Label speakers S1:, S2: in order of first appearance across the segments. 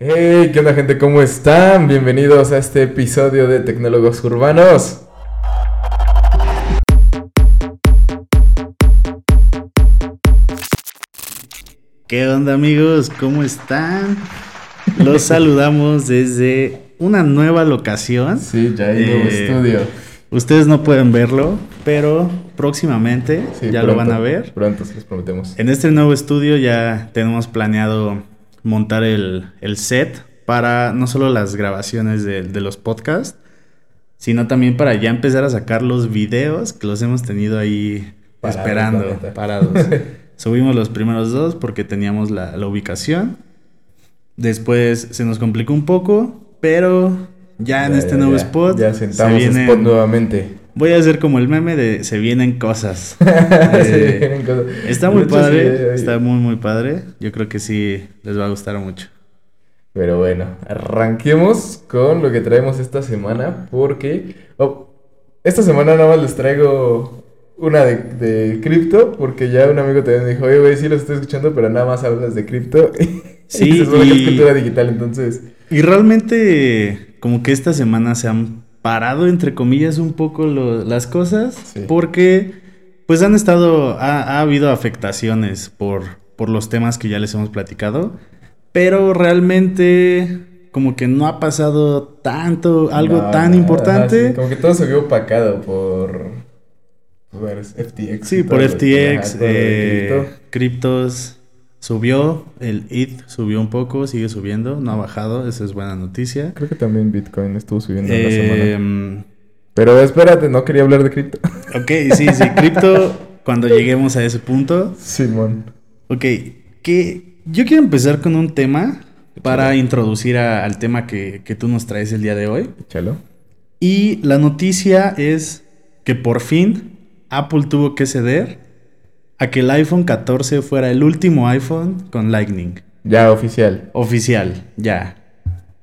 S1: Hey, ¿qué onda gente? ¿Cómo están? Bienvenidos a este episodio de Tecnólogos Urbanos.
S2: ¿Qué onda amigos? ¿Cómo están? Los saludamos desde una nueva locación.
S1: Sí, ya hay nuevo
S2: Eh,
S1: estudio.
S2: Ustedes no pueden verlo, pero próximamente
S1: Sí,
S2: ya lo van a ver.
S1: Pronto, se los prometemos.
S2: En este nuevo estudio ya tenemos planeado montar el, el set para no solo las grabaciones de, de los podcasts, sino también para ya empezar a sacar los videos que los hemos tenido ahí esperando, parados. Subimos los primeros dos porque teníamos la, la ubicación. Después se nos complicó un poco, pero ya en
S1: Ya,
S2: este
S1: ya,
S2: nuevo
S1: ya.
S2: spot
S1: Ya
S2: se
S1: sentamos
S2: vienen-
S1: spot nuevamente.
S2: Voy a hacer como el meme de se vienen cosas. Eh,
S1: vienen cosas.
S2: Está muy padre,
S1: sí,
S2: está muy muy padre. Yo creo que sí les va a gustar mucho.
S1: Pero bueno, arranquemos con lo que traemos esta semana porque oh, esta semana nada más les traigo una de, de cripto porque ya un amigo también me dijo, oye güey, sí lo estoy escuchando, pero nada más hablas de cripto.
S2: Sí,
S1: y se que
S2: y-
S1: es cultura digital, entonces...
S2: Y realmente como que esta semana se han parado entre comillas un poco lo- las cosas
S1: Sí.
S2: porque pues han estado, ha, ha habido afectaciones por, por los temas que ya les hemos platicado, pero realmente como que no ha pasado tanto, algo
S1: No,
S2: tan importante.
S1: sí, como que todo se vio opacado por... por FTX.
S2: Sí, por FTX, eh,
S1: cripto.
S2: criptos subió, el ETH subió un poco, sigue subiendo, no ha bajado, esa es buena noticia.
S1: Creo que también Bitcoin estuvo subiendo en la semana.
S2: Em,
S1: Pero espérate, no quería hablar de cripto.
S2: ok, sí, sí, cripto, cuando lleguemos a ese punto.
S1: Simón.
S2: Ok, que yo quiero empezar con un tema para introducir a- al tema que, que tú nos traes el día de hoy.
S1: Échalo.
S2: Y la noticia es que por fin Apple tuvo que ceder a que el iPhone 14 fuera el último iPhone con Lightning.
S1: Ya, oficial.
S2: Oficial, ya.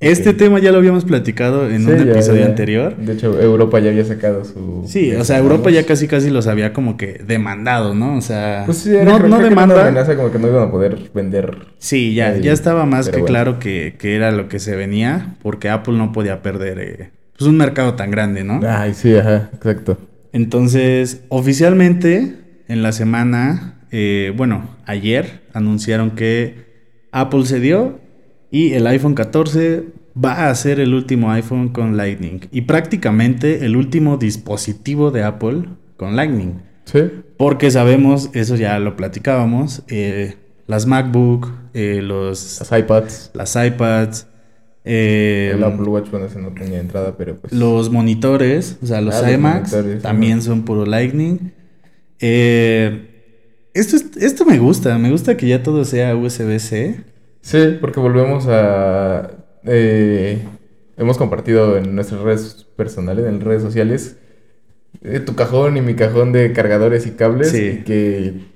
S2: Este tema ya lo habíamos platicado en
S1: Sí,
S2: un
S1: ya,
S2: episodio
S1: ya.
S2: anterior.
S1: De hecho, Europa ya había sacado su...
S2: Sí, o sea, Europa ya casi casi los había como que demandado, ¿no? O sea,
S1: Pues sí, era,
S2: no,
S1: creo
S2: no demanda.
S1: una amenaza como que no iban a poder vender.
S2: Sí, ya,
S1: Ahí,
S2: ya estaba más
S1: pero
S2: que
S1: bueno.
S2: claro que, que era lo que se venía, porque Apple no podía perder eh, pues un mercado tan grande, ¿no?
S1: Ay, sí, ajá, exacto.
S2: Entonces, oficialmente, en la semana, eh, bueno, ayer anunciaron que Apple cedió y el iPhone 14 va a ser el último iPhone con Lightning y prácticamente el último dispositivo de Apple con Lightning.
S1: Sí.
S2: Porque sabemos, eso ya lo platicábamos, eh, las MacBook, eh, los,
S1: Las iPads.
S2: las iPads, eh,
S1: el Apple Watch, bueno, ese no tenía entrada, pero pues...
S2: los monitores, o sea, los
S1: Ah,
S2: iMacs también son puro Lightning. Eh, esto, es- esto me gusta, me gusta que ya todo sea USB-C.
S1: Sí, porque volvemos a... eh, hemos compartido en nuestras redes personales, en redes sociales, eh, tu cajón y mi cajón de cargadores y cables.
S2: Sí.
S1: y que...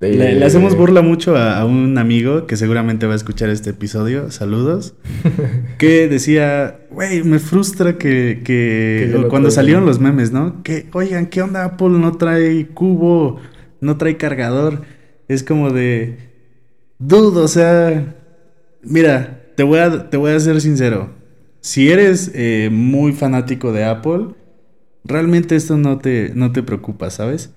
S1: eh,
S2: Le, le hacemos burla mucho a, a un amigo que seguramente va a escuchar este episodio, saludos, que decía, güey, me frustra que, cuando salieron los memes, ¿no? Que, oigan, ¿qué onda Apple? No trae cubo, no trae cargador. Es como de, dude, o sea, mira, te voy a, te voy a ser sincero. Si eres eh, muy fanático de Apple, realmente esto no te, no te preocupa, ¿sabes?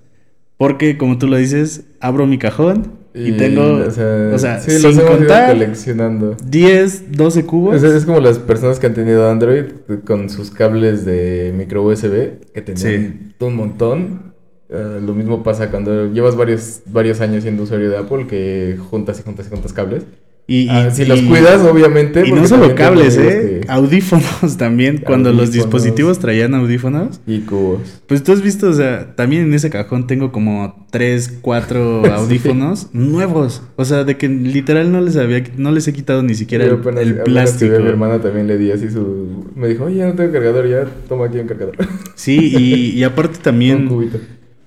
S2: Porque, como tú lo dices, abro mi cajón y, tengo,
S1: o sea,
S2: o sea,
S1: sí, los
S2: sin
S1: ido
S2: contar
S1: coleccionando.
S2: 10, 12 cubos.
S1: Es, es como las personas que han tenido Android con sus cables de micro USB, que tenían un montón. Eh, lo mismo pasa cuando llevas varios, varios años siendo usuario de Apple, que juntas y juntas y juntas cables.
S2: Y, y-
S1: si los cuidas, obviamente.
S2: Y no solo cables, ¿eh?
S1: que-
S2: Audífonos también. Cuando los dispositivos traían audífonos.
S1: Y cubos.
S2: Pues tú has visto, o sea, también en ese cajón tengo como 3, 4
S1: Sí.
S2: audífonos nuevos. O sea, de que literal no les había, no les he quitado ni siquiera el,
S1: apenas-
S2: el
S1: apenas que
S2: plástico.
S1: a mi hermana también le di así su... Me dijo, oye, ya no tengo cargador, ya toma aquí un cargador.
S2: Sí, y, y aparte
S1: un
S2: también
S1: cubito.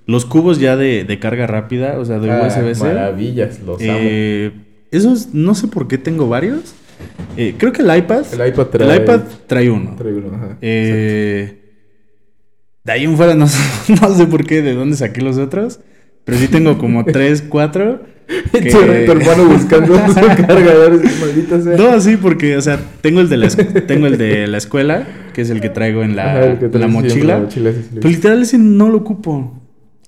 S2: los cubos ya de, de carga rápida, o sea, de
S1: Ah,
S2: USB-C.
S1: Maravillas, los amo.
S2: Esos, no sé por qué tengo varios. Eh, creo que el iPad.
S1: El iPad trae...
S2: el iPad trae uno.
S1: trae uno, ajá.
S2: Eh, de ahí en fuera no, sé- no sé por qué, de dónde saqué los otros. Pero sí tengo como tres, cuatro. Que-
S1: tu, hermano buscando su cargador, maldita sea.
S2: No, sí, porque, o sea, tengo el de la, tengo el de la escuela, que es el que traigo en la,
S1: Ajá, que
S2: en la mochila.
S1: la mochila, sí, sí,
S2: Pero literal ese no lo ocupo.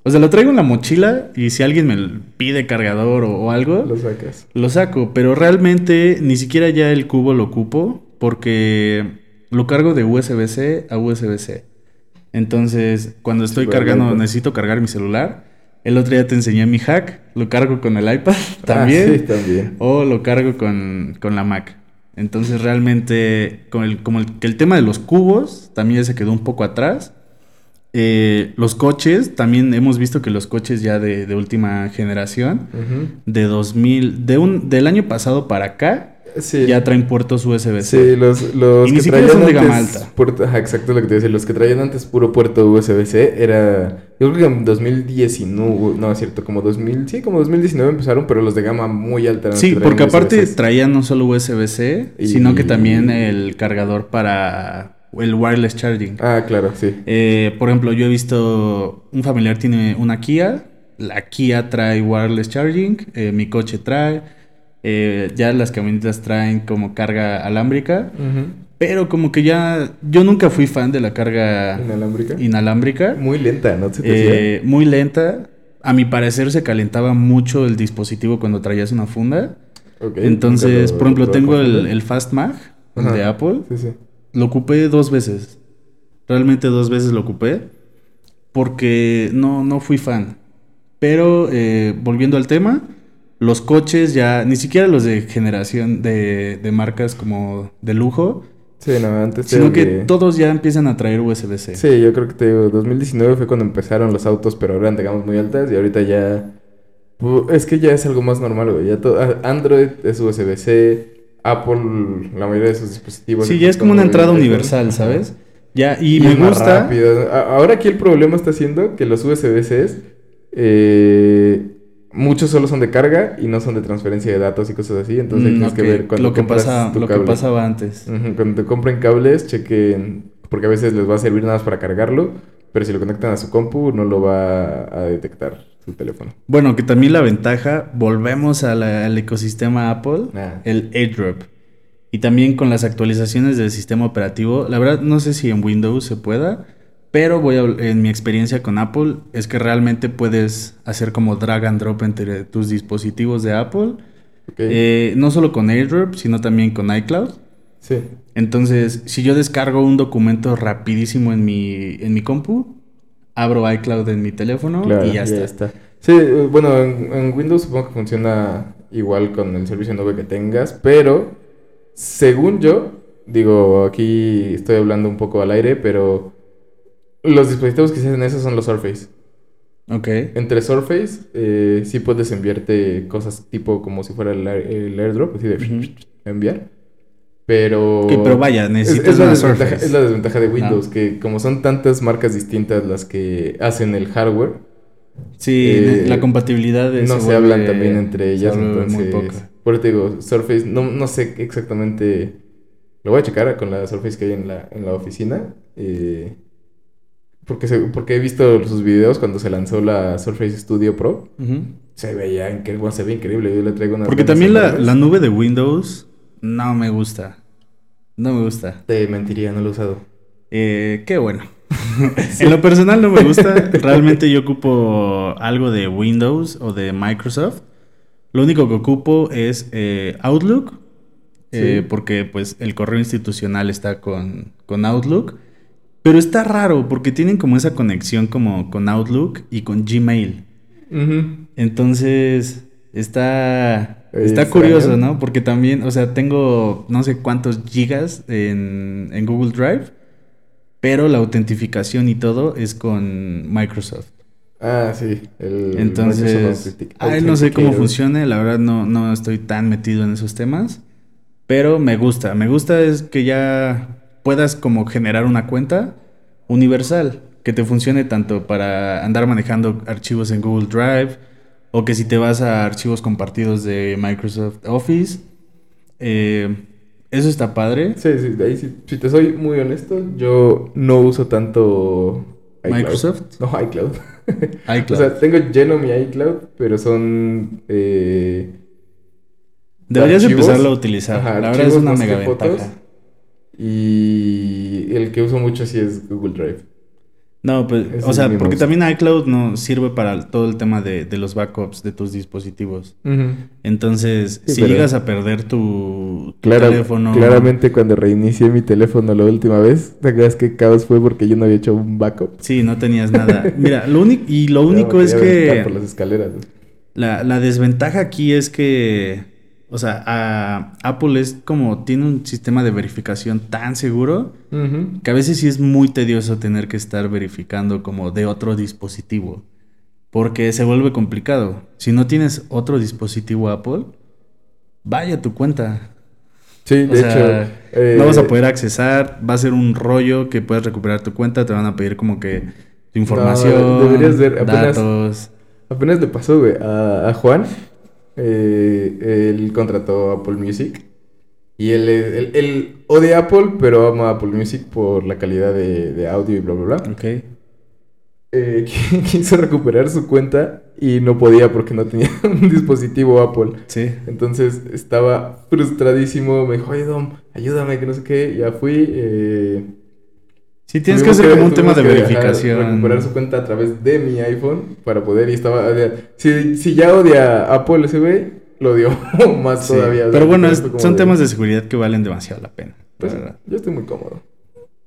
S2: O sea, lo traigo en la mochila y si alguien me pide cargador o, o algo,
S1: Lo sacas.
S2: lo saco. Pero realmente ni siquiera ya el cubo lo ocupo porque lo cargo de USB-C a USB-C. Entonces, cuando estoy cargando, necesito cargar mi celular. El otro día te enseñé mi hack, lo cargo con el iPad
S1: Ah,
S2: también.
S1: sí, también.
S2: O lo cargo con, con la Mac. Entonces realmente, con el, como el, que el tema de los cubos también se quedó un poco atrás. Eh, los coches, también hemos visto que los coches ya de, de última generación,
S1: Ujú.
S2: de 2000, de un, del año pasado para acá,
S1: Sí.
S2: ya traen puertos USB-C.
S1: Sí, los, los
S2: Y
S1: que traían
S2: son de gama alta.
S1: puerto- ajá, exacto lo que te decía. Los que traían antes puro puerto USB-C era. Yo creo que en 2019. No, es cierto, como 2000. Sí, como 2019 empezaron, pero los de gama muy alta.
S2: Sí, porque aparte traían no solo USB-C,
S1: Y-
S2: sino que también el cargador para el wireless charging.
S1: Ah, claro, sí.
S2: Eh, por ejemplo, yo he visto un familiar tiene una Kia, la Kia trae wireless charging, eh, mi coche trae, eh, ya las camionetas traen como carga alámbrica, pero como que ya yo nunca fui fan de la carga
S1: Inalámbrica.
S2: inalámbrica,
S1: Muy lenta, ¿no? ¿Se te
S2: eh, muy lenta. A mi parecer se calentaba mucho el dispositivo cuando traías una funda. Entonces,
S1: lo-
S2: por ejemplo,
S1: lo
S2: tengo el, el Fast Mag
S1: Ajá.
S2: de Apple.
S1: Sí, sí.
S2: Lo ocupé dos veces. Realmente dos veces lo ocupé. Porque no, no fui fan. Pero eh, volviendo al tema, los coches ya, ni siquiera los de generación de, de marcas como de lujo,
S1: Sí, no, antes te
S2: sino que todos ya empiezan a traer USB-C.
S1: Sí, yo creo que te digo, 2019 fue cuando empezaron los autos, pero eran de gamas muy altas y ahorita ya... Es que ya es algo más normal, güey. Ya todo, a- Android es USB-C, Apple, la mayoría de sus dispositivos...
S2: Sí, ya es como una entrada universal. ¿sabes? Ya, y,
S1: Y
S2: me gusta.
S1: rápido. Ahora aquí el problema está siendo que los USB-Cs, eh, muchos solo son de carga y no son de transferencia de datos y cosas así. Entonces
S2: Mm,
S1: tienes que
S2: ok,
S1: ver cuando
S2: lo que
S1: compras
S2: pasa,
S1: tu
S2: lo que pasaba antes.
S1: Cuando te compren cables, chequen, porque a veces les va a servir nada más para cargarlo, pero si lo conectan a su compu no lo va a detectar teléfono.
S2: Bueno, que también la ventaja, volvemos a la- al ecosistema Apple,
S1: Ah.
S2: el AirDrop. Y también con las actualizaciones del sistema operativo, la verdad no sé si en Windows se pueda, pero voy a, en mi experiencia con Apple es que realmente puedes hacer como drag and drop entre tus dispositivos de Apple, eh, no solo con AirDrop, sino también con iCloud.
S1: sí.
S2: Entonces, si yo descargo un documento rapidísimo en mi, en mi compu, abro iCloud en mi teléfono
S1: Claro,
S2: y ya, está.
S1: Sí, eh, bueno, en, en Windows supongo que funciona igual con el servicio nube que tengas, pero según yo, digo, aquí estoy hablando un poco al aire, pero los dispositivos que se hacen eso son los Surface.
S2: Ok.
S1: Entre Surface, eh, sí puedes enviarte cosas tipo como si fuera el, el airdrop, así de
S2: Ujú.
S1: enviar. Pero.
S2: Ok, pero vaya,
S1: es,
S2: necesitas
S1: es la
S2: una
S1: desventaja,
S2: Surface.
S1: es la desventaja de Windows, que como son tantas marcas distintas las que hacen el hardware,
S2: Sí,
S1: Eh,
S2: la compatibilidad de-
S1: no se,
S2: vuelve-
S1: hablan también entre ellas,
S2: vuelve muy
S1: entonces.
S2: poca.
S1: Por eso te digo, Surface, no, no sé exactamente. Lo voy a checar con la Surface que hay en la, en la oficina. eh, porque, se- porque he visto sus videos cuando se lanzó la Surface Studio Pro.
S2: Ujú.
S1: Se veía increíble, bueno, se ve increíble. Yo le traigo una.
S2: Porque también la, la nube de Windows no me gusta. No me gusta.
S1: Te mentiría, no lo he usado.
S2: Eh, qué bueno. en lo personal no me gusta. Realmente yo ocupo algo de Windows o de Microsoft. Lo único que ocupo es eh, Outlook. eh,
S1: Sí.
S2: porque pues el correo institucional está con, con Outlook. Pero está raro porque tienen como esa conexión como con Outlook y con Gmail. Entonces, está, está
S1: extraño.
S2: curioso, ¿no? Porque también, o sea, tengo no sé cuántos gigas en, en Google Drive, pero la autentificación y todo es con Microsoft.
S1: Ah, sí. El
S2: Entonces, ay, no sé cómo funcione, la verdad no, no estoy tan metido en esos temas, pero me gusta, me gusta es que ya puedas como generar una cuenta universal, que te funcione tanto para andar manejando archivos en Google Drive, o que si te vas a archivos compartidos de Microsoft Office, eh, eso está padre.
S1: Sí, sí, de ahí sí. Si te soy muy honesto, yo no uso tanto iCloud.
S2: Microsoft.
S1: No, iCloud.
S2: iCloud.
S1: O sea, tengo lleno mi iCloud, pero son... eh,
S2: Deberías
S1: archivos.
S2: empezarlo a utilizar.
S1: Ajá,
S2: la verdad es una mega ventaja.
S1: Y el que uso mucho sí es Google Drive.
S2: No, pues, o sea, porque también iCloud no sirve para todo el tema de, de los backups de tus dispositivos. Entonces,
S1: Sí,
S2: si llegas a perder tu, tu
S1: Clara-
S2: teléfono.
S1: Claramente cuando reinicié mi teléfono la última vez, ¿te acuerdas qué caos fue porque yo no había hecho un backup?
S2: Sí, no tenías nada. Mira, lo único, y lo único es que
S1: Por las escaleras.
S2: la desventaja aquí es que, o sea, a- Apple es como, tiene un sistema de verificación tan seguro que a veces sí es muy tedioso tener que estar verificando como de otro dispositivo. Porque se vuelve complicado. Si no tienes otro dispositivo Apple, vaya tu cuenta.
S1: Sí,
S2: O
S1: de
S2: sea,
S1: hecho. eh,
S2: no vas a poder accesar, va a ser un rollo que puedes recuperar tu cuenta, te van a pedir como que tu información,
S1: deberías ver, apenas-
S2: datos.
S1: Apenas le pasó, güey, a, a Juan. Eh, él contrató Apple Music. Y él, él, él odia Apple, pero ama Apple Music por la calidad de, de audio y bla, bla, bla.
S2: Ok.
S1: Eh, quiso recuperar su cuenta y no podía porque no tenía un dispositivo Apple.
S2: Sí.
S1: Entonces estaba frustradísimo. Me dijo, oye, Dom, ayúdame, que no sé qué. Ya fui. eh,
S2: Sí, tienes que hacer como un tema de verificación.
S1: recuperar su cuenta a través de mi iPhone para poder. Y estaba. si, si ya odia Apple ese güey, lo odió más
S2: Sí.
S1: todavía.
S2: Pero bueno, es- son temas de seguridad que valen demasiado la pena. la
S1: Pues,
S2: verdad.
S1: yo estoy muy cómodo.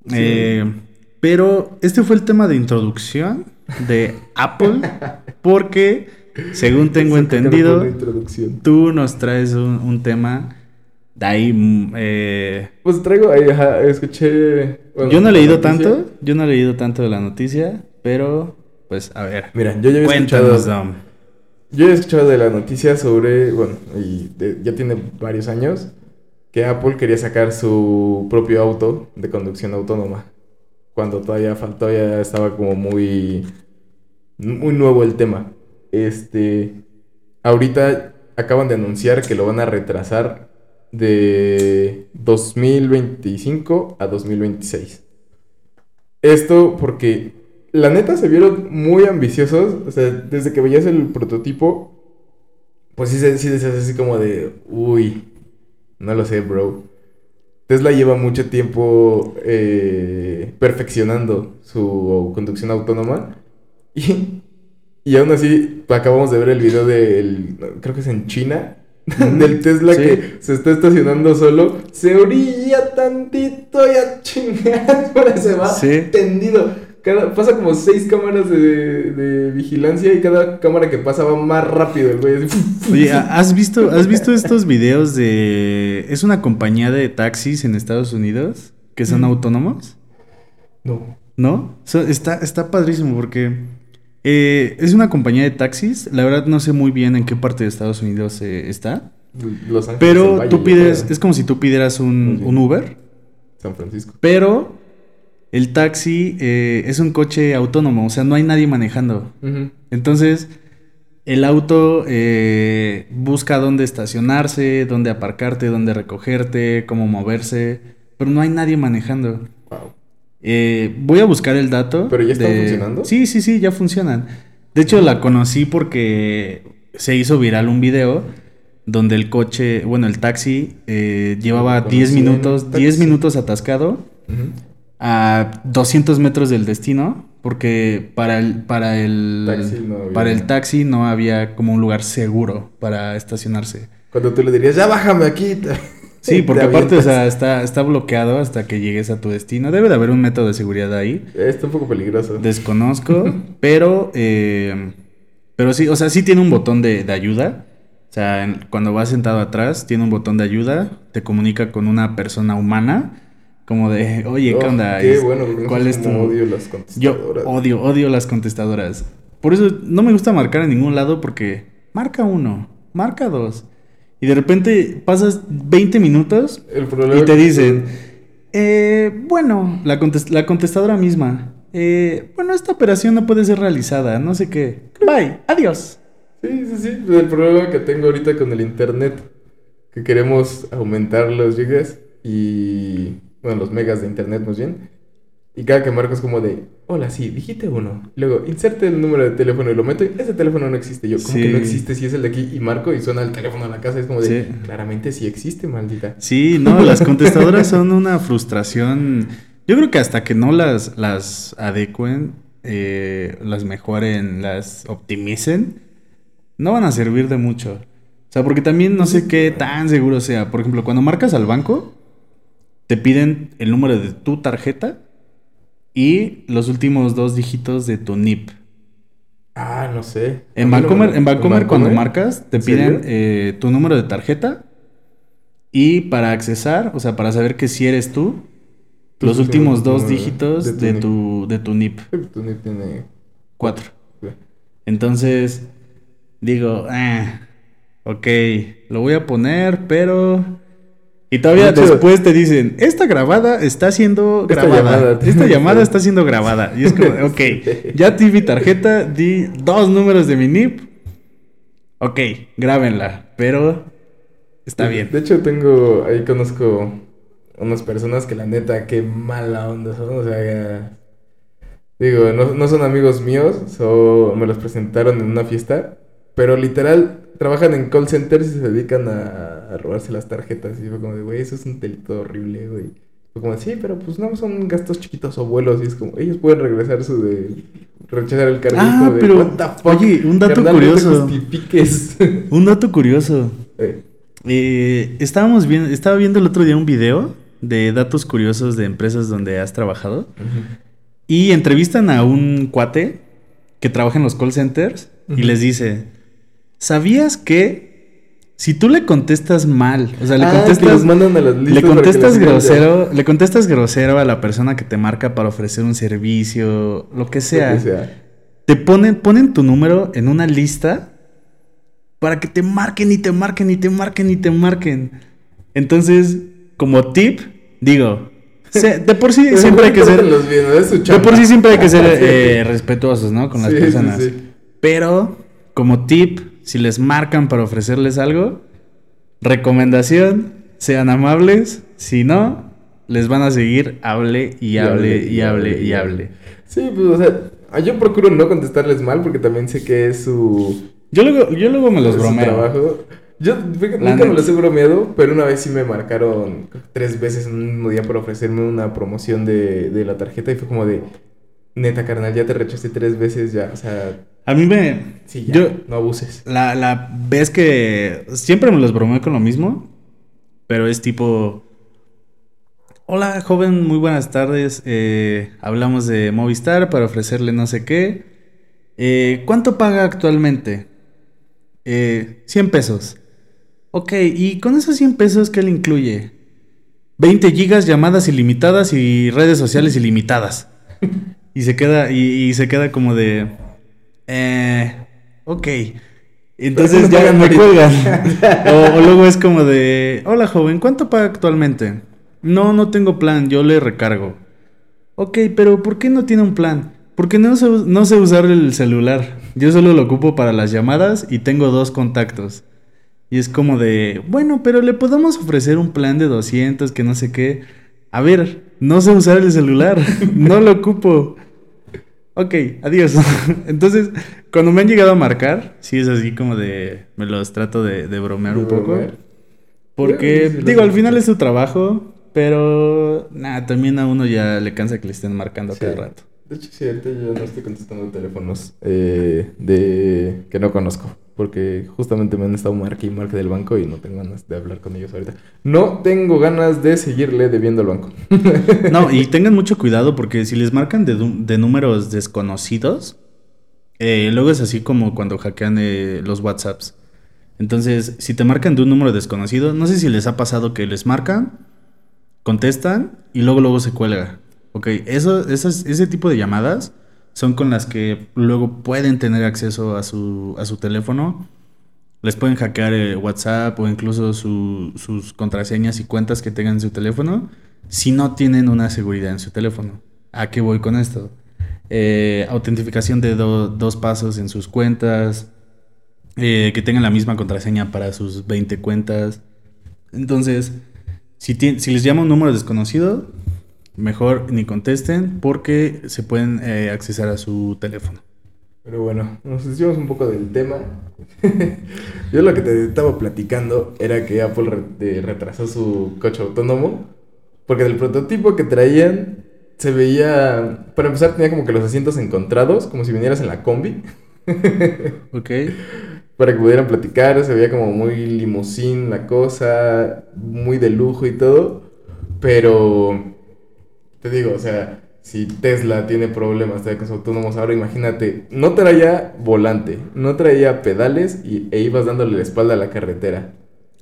S1: Sí.
S2: Eh, pero este fue el tema de introducción de Apple, porque según tengo entendido, tú nos traes un, un tema de ahí. mm, eh,
S1: Pues traigo ahí, ajá, escuché. bueno,
S2: yo no he leído tanto, yo no he leído tanto de la noticia, pero pues a ver.
S1: Mira, yo ya había
S2: Cuéntanos,
S1: escuchado.
S2: Dom.
S1: Yo he escuchado de la noticia sobre, bueno, y de- ya tiene varios años, que Apple quería sacar su propio auto de conducción autónoma. Cuando todavía faltó, ya estaba como muy, muy nuevo el tema. Este, ahorita acaban de anunciar que lo van a retrasar de 2025 a 2026. Esto porque la neta se vieron muy ambiciosos. O sea, desde que veías el prototipo, pues sí, sí decías así como de, uy, no lo sé, bro. Tesla lleva mucho tiempo eh, perfeccionando su conducción autónoma. Y, y aún así, acabamos de ver el video del, creo que es en China, del Tesla
S2: Sí.
S1: que se está estacionando solo, se orilla tantito y a chingar, se va
S2: Sí.
S1: tendido. Cada, pasa como seis cámaras de, de vigilancia y cada cámara que pasa va más rápido el güey.
S2: Oye, ¿has visto, ¿has visto estos videos de... Es una compañía de taxis en Estados Unidos que son
S1: Mm.
S2: autónomos?
S1: No.
S2: ¿No? So- está, está padrísimo porque eh, es una compañía de taxis. La verdad no sé muy bien en qué parte de Estados Unidos eh, está.
S1: Los Ángeles,
S2: Pero
S1: Valle,
S2: tú pides, es como si tú pidieras un,
S1: Sí.
S2: un Uber,
S1: San Francisco.
S2: pero el taxi eh, es un coche autónomo, o sea, no hay nadie manejando. Entonces, el auto eh, busca dónde estacionarse, dónde aparcarte, dónde recogerte, cómo moverse, pero no hay nadie manejando.
S1: Wow.
S2: Eh, voy a buscar el dato.
S1: ¿Pero ya están funcionando?
S2: Sí, sí, sí, ya funcionan. De hecho, la conocí porque se hizo viral un video donde el coche, bueno, el taxi eh, llevaba
S1: Conocí
S2: 10
S1: un
S2: minutos,
S1: taxi.
S2: 10 minutos atascado a 200 metros del destino, porque para el, para el,
S1: Taxi no había
S2: para el taxi no había como un lugar seguro para estacionarse.
S1: Cuando tú le dirías, ya bájame aquí.
S2: Sí, porque aparte, o sea, está, está bloqueado hasta que llegues a tu destino. Debe de haber un método de seguridad ahí.
S1: Está un poco peligroso.
S2: Desconozco, pero, eh, pero sí, o sea, sí tiene un botón de, de ayuda. O sea, en- cuando vas sentado atrás, tiene un botón de ayuda, te comunica con una persona humana, como de, oye, ¿qué
S1: Oh,
S2: onda?
S1: Qué
S2: Es-
S1: bueno,
S2: ¿Cuál es tu...?
S1: odio las
S2: Yo
S1: contestadoras.
S2: odio, odio las contestadoras. Por eso no me gusta marcar en ningún lado porque marca uno, marca dos. Y de repente pasas 20 minutos
S1: El
S2: y te dicen, eh, bueno, la, la contestadora misma, eh, bueno, esta operación no puede ser realizada, no sé qué. Bye, adiós.
S1: Sí, sí, sí. El problema que tengo ahorita con el internet, que queremos aumentar los gigas y, bueno, los megas de internet más bien. Y cada que marco es como de, hola, sí, dijiste uno. Luego, inserte el número de teléfono y lo meto y ese teléfono no existe. Yo, como que no existe si es el de aquí? Y marco y suena el teléfono en la casa. Es como de,
S2: Sí.
S1: claramente sí existe, maldita.
S2: Sí, no, las contestadoras son una frustración. Yo creo que hasta que no las, las adecuen, eh, las mejoren, las optimicen, no van a servir de mucho. O sea, porque también no sé qué tan seguro sea. Por ejemplo, cuando marcas al banco, te piden el número de tu tarjeta y los últimos dos dígitos de tu NIP.
S1: Ah, no sé.
S2: En
S1: no me lo-
S2: en cuando
S1: Bancomer?
S2: marcas, te
S1: ¿En
S2: piden eh, tu número de tarjeta y para accesar, o sea, para saber que si eres tú, los últimos dos dígitos
S1: de tu
S2: de
S1: NIP.
S2: tu, de tu NIP.
S1: Tu NIP tiene
S2: Cuatro. Entonces, digo, ah, ok, lo voy a poner, pero... Y todavía después te dicen, esta grabada está siendo
S1: Esta
S2: grabada.
S1: llamada-
S2: Esta llamada está siendo grabada. Y es como, ok, ya di mi tarjeta, di dos números de mi NIP. Ok, grábenla, pero está bien.
S1: De hecho, tengo, ahí conozco unas personas que la neta, qué mala onda son. O sea, ya- digo, no, no son amigos míos, so- me los presentaron en una fiesta, pero literal trabajan en call centers y se dedican a, a robarse las tarjetas. Y fue como de, güey, eso es un delito horrible, güey. Fue como, sí, pero pues no son gastos chiquitos o vuelos. Y es como, ellos pueden regresar su de rechazar el cargo.
S2: Ah,
S1: de,
S2: pero,
S1: "What the fuck,
S2: oye, un dato
S1: carnal, no te
S2: curioso.
S1: justifiques".
S2: Un dato curioso.
S1: Eh,
S2: Eh, estábamos viendo, estaba viendo el otro día un video de datos curiosos de empresas donde has trabajado.
S1: ujú.
S2: Y entrevistan a un cuate que trabaja en los call centers y les dice, ¿sabías que si tú le contestas mal, o sea, le
S1: Ah,
S2: contestas,
S1: mandan a las
S2: le contestas grosero, le contestas grosero a la persona que te marca para ofrecer un servicio, lo que sea,
S1: lo que sea.
S2: te ponen, ponen tu número en una lista para que te marquen y te marquen y te marquen y te marquen. Entonces, como tip, digo, se- de por sí siempre hay que ser... De por sí siempre hay que ser
S1: Sí.
S2: eh, respetuosos, ¿no? Con las
S1: Sí, sí,
S2: personas.
S1: sí.
S2: Pero, como tip, si les marcan para ofrecerles algo, recomendación, sean amables. Si no, les van a seguir hable y hable y hable y hable.
S1: Sí, pues, o sea, yo procuro no contestarles mal porque también sé que es su,
S2: Yo luego, yo luego me los bromeo.
S1: trabajo. Yo nunca me los he bromeado, pero una vez sí me marcaron tres veces en un mismo día por ofrecerme una promoción de, de la tarjeta y fue como de, neta carnal, ya te rechacé tres veces ya, o sea,
S2: A mí me...
S1: sí, ya,
S2: Yo,
S1: no abuses.
S2: la, la vez que... Siempre me los bromeo con lo mismo, pero es tipo... Hola, joven, muy buenas tardes. eh, hablamos de Movistar para ofrecerle no sé qué. Eh, ¿Cuánto paga actualmente? Eh, 100 pesos. Ok, ¿y con esos 100 pesos qué le incluye? 20 gigas, llamadas ilimitadas y redes sociales ilimitadas. y se queda, y, y se queda como de... Eh, ok. Entonces ya
S1: no
S2: me cuelgan. o, o luego es como de... Hola joven, ¿cuánto paga actualmente? No, no tengo plan, yo le recargo. Ok, pero ¿por qué no tiene un plan? Porque no sé, no sé usar el celular. Yo solo lo ocupo para las llamadas y tengo dos contactos. Y es como de, bueno, pero le podemos ofrecer un plan de 200 que no sé qué. A ver, no sé usar el celular, no lo ocupo. Ok, adiós. Entonces, cuando me han llegado a marcar, sí es así como de, me los trato de, de bromear un poco.
S1: bromear.
S2: Porque,
S1: Sí,
S2: digo, al final es su trabajo, pero, nada, también a uno ya le cansa que le estén marcando
S1: Sí.
S2: cada rato.
S1: De hecho, sí, ahorita yo no estoy contestando teléfonos eh, de que no conozco. Porque justamente me han estado marque y marque del banco y no tengo ganas de hablar con ellos ahorita. No tengo ganas de seguirle debiendo al banco.
S2: No, y tengan mucho cuidado porque si les marcan de, de números desconocidos, eh, luego es así como cuando hackean eh, los WhatsApps. Entonces, si te marcan de un número desconocido, no sé si les ha pasado que les marcan, contestan y luego luego se cuelga. Ok, eso, esas, ese tipo de llamadas son con las que luego pueden tener acceso a su, a su teléfono. Les pueden hackear eh, WhatsApp o incluso su- sus contraseñas y cuentas que tengan en su teléfono si no tienen una seguridad en su teléfono. ¿A qué voy con esto? Eh, autentificación de do- dos pasos en sus cuentas, eh, que tengan la misma contraseña para sus 20 cuentas. Entonces, si, si les llama un número desconocido, mejor ni contesten porque se pueden eh, accesar a su teléfono.
S1: Pero bueno, nos hicimos un poco del tema. Yo lo que te estaba platicando era que Apple re- retrasó su coche autónomo porque del prototipo que traían se veía, para empezar tenía como que los asientos encontrados, como si vinieras en la combi,
S2: ¿Ok?
S1: para que pudieran platicar, se veía como muy limusín la cosa, muy de lujo y todo, pero te digo, o sea, si Tesla tiene problemas todavía con sus autónomos, ahora imagínate, no traía volante, no traía pedales y, e ibas dándole la espalda a la carretera.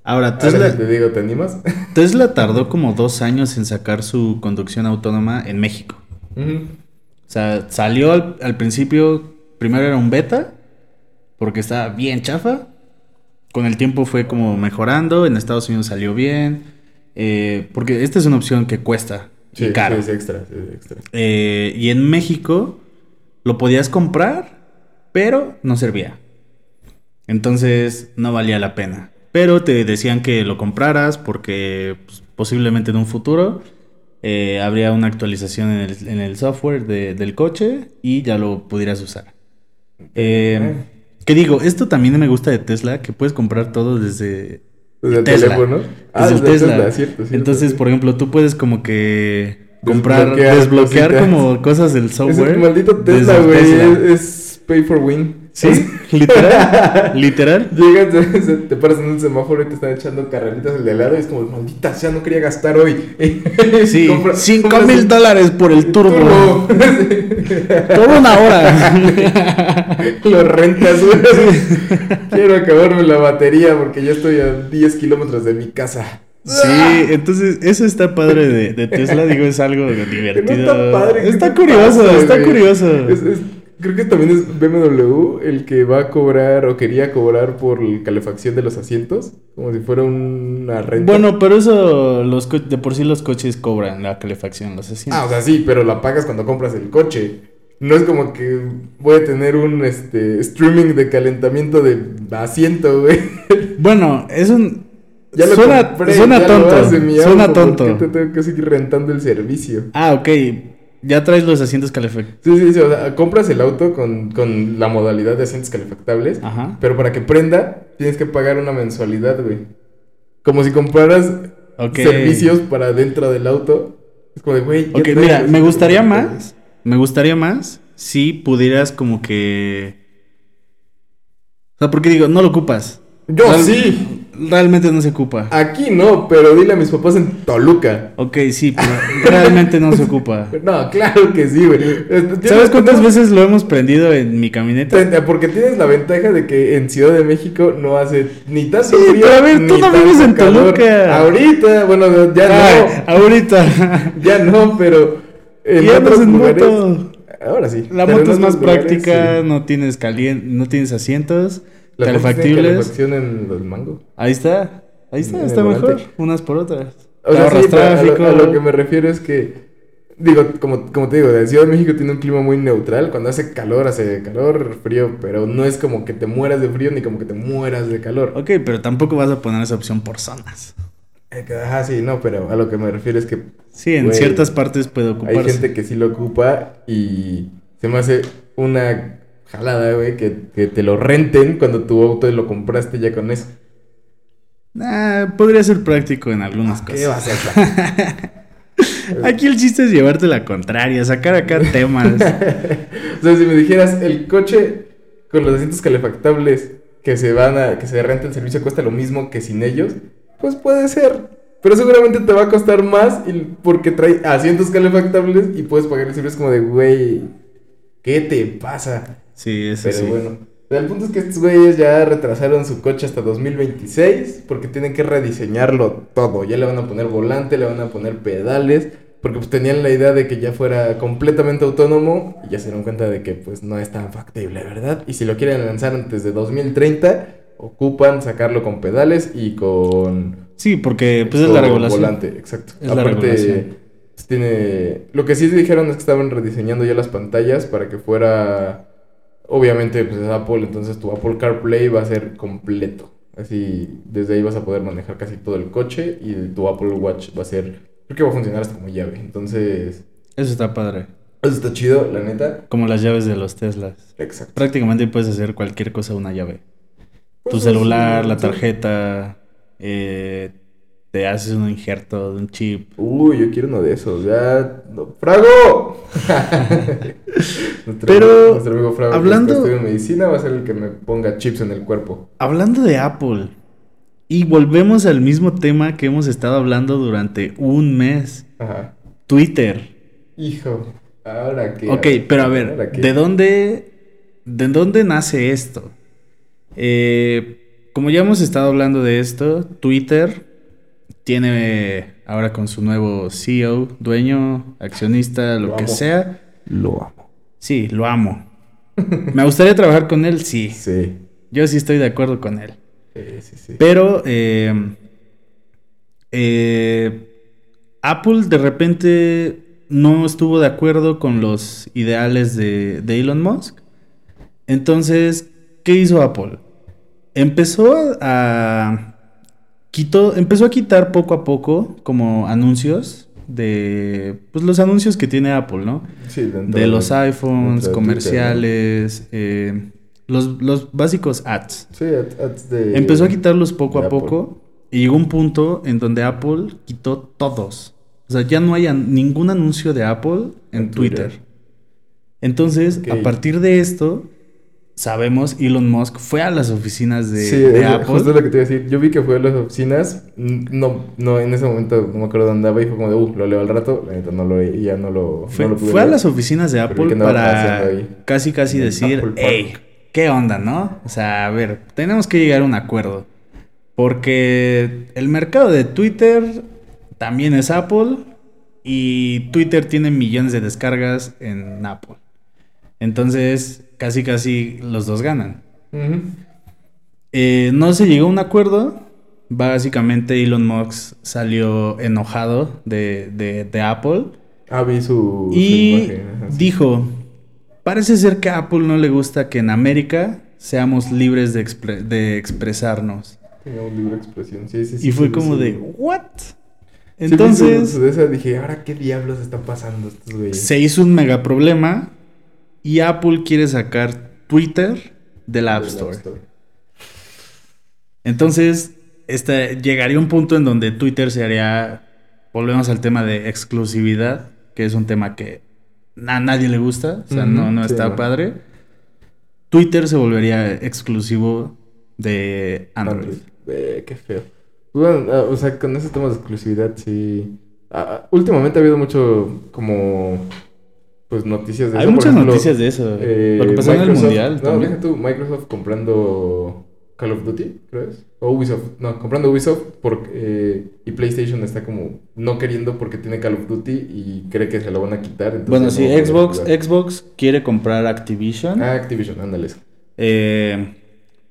S2: Ahora, Tesla,
S1: te digo, ¿te animas?
S2: Tesla tardó como dos años en sacar su conducción autónoma en México. O sea, salió al, al principio, primero era un beta, porque estaba bien chafa. Con el tiempo fue como mejorando, en Estados Unidos salió bien, eh, porque esta es una opción que cuesta y
S1: Sí,
S2: caro.
S1: sí, es extra, sí, es extra.
S2: Eh, y en México lo podías comprar, pero no servía. Entonces no valía la pena. Pero te decían que lo compraras porque pues, posiblemente en un futuro eh, habría una actualización en el, en el software de- del coche y ya lo pudieras usar. Eh, ¿Qué digo? Esto también me gusta de Tesla, que puedes comprar todo desde
S1: Desde el
S2: Tesla.
S1: teléfono. Ah,
S2: desde el Tesla.
S1: Tesla, cierto, cierto,
S2: Entonces, por ejemplo, tú puedes como que comprar,
S1: Desbloquear
S2: desbloquear como cosas del software.
S1: Ese maldito Tesla, güey, es, es pay for win.
S2: Sí, literal, literal.
S1: Llegas, te paras en un semáforo y te están echando carreritas el de al lado y es como, maldita sea, no quería gastar hoy.
S2: Sí,
S1: Compra-
S2: 5
S1: compras
S2: mil dólares por el turbo.
S1: turbo.
S2: Toda una hora.
S1: Lo rentas. Quiero acabarme la batería porque ya estoy a 10 kilómetros de mi casa.
S2: Sí, entonces eso está padre de, de Tesla, digo, es algo divertido.
S1: no está padre. ¿qué
S2: Está curioso,
S1: pasa,
S2: está curioso.
S1: Creo que también es BMW el que va a cobrar o quería cobrar por la calefacción de los asientos, como si fuera una renta.
S2: Bueno, pero eso los co- de por sí los coches cobran la calefacción, los asientos.
S1: Ah, o sea, sí, pero la pagas cuando compras el coche. No es como que voy a tener un este streaming de calentamiento de asiento, güey.
S2: Bueno, es un
S1: Ya lo
S2: suena
S1: compré,
S2: suena
S1: ya lo
S2: tonto.
S1: hace mi
S2: suena
S1: auto, ¿por
S2: tonto.
S1: qué te tengo que seguir rentando el servicio?
S2: Ah, ok. Ya traes los asientos calefactables.
S1: Sí, sí, sí, o sea, compras el auto con, con la modalidad de asientos calefactables,
S2: Ajá.
S1: pero para que prenda tienes que pagar una mensualidad, güey. Como si compraras servicios para dentro del auto. Es como de, güey,
S2: Ok, mira, me gustaría más. Me gustaría más si pudieras como que. O sea, porque digo, no lo ocupas.
S1: Yo
S2: Real-
S1: sí.
S2: Realmente no se ocupa.
S1: Aquí no, pero dile a mis papás en Toluca.
S2: Ok, sí, pero realmente no se ocupa.
S1: No, claro que sí, güey. Este,
S2: ¿Sabes cuántas
S1: tenemos-
S2: veces lo hemos prendido en mi camioneta?
S1: Ten- Porque tienes la ventaja de que en Ciudad de México no hace ni tanto
S2: Sí,
S1: frío.
S2: pero a ver, tú no vives en
S1: calor.
S2: Toluca.
S1: Ahorita, bueno, ya
S2: ahorita.
S1: no. Ya no, pero en
S2: Y andas
S1: otros
S2: en
S1: lugares.
S2: moto.
S1: Ahora sí.
S2: La moto es más
S1: lugares,
S2: práctica,
S1: sí.
S2: no tienes calien no tienes asientos, calefactibles.
S1: en los mangos.
S2: Ahí está. Ahí está,
S1: En el
S2: está mejor.
S1: volante.
S2: Unas por otras.
S1: O sea, sí, a lo-
S2: tráfico.
S1: a, lo, que me refiero es que, digo, como, como te digo, la Ciudad de México tiene un clima muy neutral. Cuando hace calor, hace calor, frío, pero no es como que te mueras de frío ni como que te mueras de calor.
S2: Ok, pero tampoco vas a poner esa opción por zonas.
S1: Eh, Ajá, sí, no, pero a lo que me refiero es que
S2: Sí, en ciertas partes puede ocuparse.
S1: hay gente que sí lo ocupa y se me hace una jalada, güey, que, que te lo renten cuando tu auto lo compraste ya con eso.
S2: Ah, podría ser práctico en algunas
S1: ¿Qué va a
S2: cosas.
S1: ser?
S2: Aquí el chiste es llevarte la contraria, sacar acá temas.
S1: O sea, si me dijeras, el coche con los asientos calefactables que se van a, que se renta el servicio cuesta lo mismo que sin ellos, pues puede ser. Pero seguramente te va a costar más y- porque trae asientos calefactables y puedes pagar el servicio como de, güey, ¿qué te pasa?
S2: Sí, eso
S1: Pero
S2: sí.
S1: bueno, el punto es que estos güeyes ya retrasaron su coche hasta 2026 porque tienen que rediseñarlo todo. Ya le van a poner volante, le van a poner pedales, porque pues tenían la idea de que ya fuera completamente autónomo y ya se dieron cuenta de que pues no es tan factible, ¿verdad? Y si lo quieren lanzar antes de 2030, ocupan sacarlo con pedales y con
S2: Sí, porque pues es la regulación.
S1: volante, exacto.
S2: Es la
S1: Aparte,
S2: regulación.
S1: pues, tiene. Lo que sí dijeron es que estaban rediseñando ya las pantallas para que fuera. Obviamente, pues es Apple, entonces tu Apple CarPlay va a ser completo. Así, desde ahí vas a poder manejar casi todo el coche y tu Apple Watch va a ser creo que va a funcionar hasta como llave. Entonces,
S2: Eso está padre.
S1: eso está chido, la neta.
S2: Como las llaves de los Teslas.
S1: Exacto.
S2: Prácticamente puedes hacer cualquier cosa una llave. Tu
S1: Pues,
S2: celular,
S1: sí,
S2: la
S1: sí.
S2: tarjeta, eh, te haces un injerto de un chip.
S1: Uy, yo quiero uno de esos. Ya. no, ¡Frago! nuestro,
S2: Pero,
S1: nuestro amigo Frago,
S2: hablando-
S1: que estudiando medicina, va a ser el que me ponga chips en el cuerpo.
S2: Hablando de Apple, y volvemos al mismo tema que hemos estado hablando durante un mes.
S1: Ajá.
S2: Twitter.
S1: Hijo, ahora qué.
S2: Ok, pero a ver. ¿de dónde, ¿de dónde nace esto? Eh, como ya hemos estado hablando de esto, Twitter tiene ahora con su nuevo CEO, dueño, accionista, lo,
S1: Lo
S2: que
S1: amo.
S2: sea.
S1: Lo amo.
S2: Sí, lo amo. ¿Me gustaría trabajar con él? Sí.
S1: Sí.
S2: Yo sí estoy de acuerdo con él.
S1: Sí, sí, sí.
S2: Pero eh, eh, Apple de repente no estuvo de acuerdo con los ideales de, de Elon Musk. Entonces, ¿qué hizo Apple? Empezó a quitó, empezó a quitar poco a poco como anuncios de pues los anuncios que tiene Apple, ¿no?
S1: Sí, dentro
S2: De los iPhones,
S1: de
S2: comerciales, eh, los, los básicos ads.
S1: Sí, ads- de.
S2: Empezó a quitarlos poco
S1: de
S2: a
S1: Apple.
S2: poco y llegó un punto en donde Apple quitó todos. O sea, ya no hay an- ningún anuncio de Apple en,
S1: En
S2: Twitter.
S1: Twitter.
S2: Entonces, a partir de esto, sabemos, Elon Musk fue a las oficinas de,
S1: sí,
S2: de
S1: es-
S2: Apple.
S1: justo lo que te iba a decir. Yo vi que fue a las oficinas. No, no, en ese momento no me acuerdo dónde andaba y fue como de, uh, lo leo al rato. La neta no lo ya no lo.
S2: Fue,
S1: no lo pude
S2: fue a las oficinas de Apple para casi casi decir, hey, ¿qué onda, no? O sea, a ver, tenemos que llegar a un acuerdo. Porque el mercado de Twitter también es Apple y Twitter tiene millones de descargas en Apple. Entonces, casi casi los dos ganan. Eh, no se llegó a un acuerdo. Básicamente Elon Musk salió enojado de, de- de Apple.
S1: Ah, vi su. su
S2: Y
S1: imagen, sí.
S2: dijo, parece ser que a Apple no le gusta que en América seamos libres de, expre- de expresarnos.
S1: Tenía un libre expresión. Sí, sí, sí.
S2: y fue
S1: sí,
S2: como
S1: sí.
S2: de, ¿what?
S1: Sí,
S2: Entonces,
S1: su- de esa dije, ahora qué diablos están pasando estos güeyes.
S2: se hizo un mega problema y Apple quiere sacar Twitter del App
S1: Del
S2: Store. Entonces, este, llegaría un punto en donde Twitter se haría, volvemos al tema de exclusividad, que es un tema que a nadie le gusta, o sea, no, no
S1: sí,
S2: está padre. Twitter se volvería exclusivo de Android.
S1: Android. Eh, qué feo. Bueno, ah, o sea, con esos temas de exclusividad, sí. Ah, últimamente ha habido mucho como. Pues noticias de
S2: Hay
S1: eso. por
S2: muchas
S1: ejemplo,
S2: noticias de eso.
S1: eh,
S2: Lo que pasó en el Mundial
S1: No, deja tú, Microsoft comprando Call of Duty, ¿crees? O Ubisoft. No, comprando Ubisoft porque, eh, y PlayStation está como no queriendo porque tiene Call of Duty y cree que se lo van a quitar. entonces
S2: Bueno,
S1: no
S2: sí, Xbox. Xbox quiere comprar Activision
S1: Ah, Activision, ándale.
S2: eh,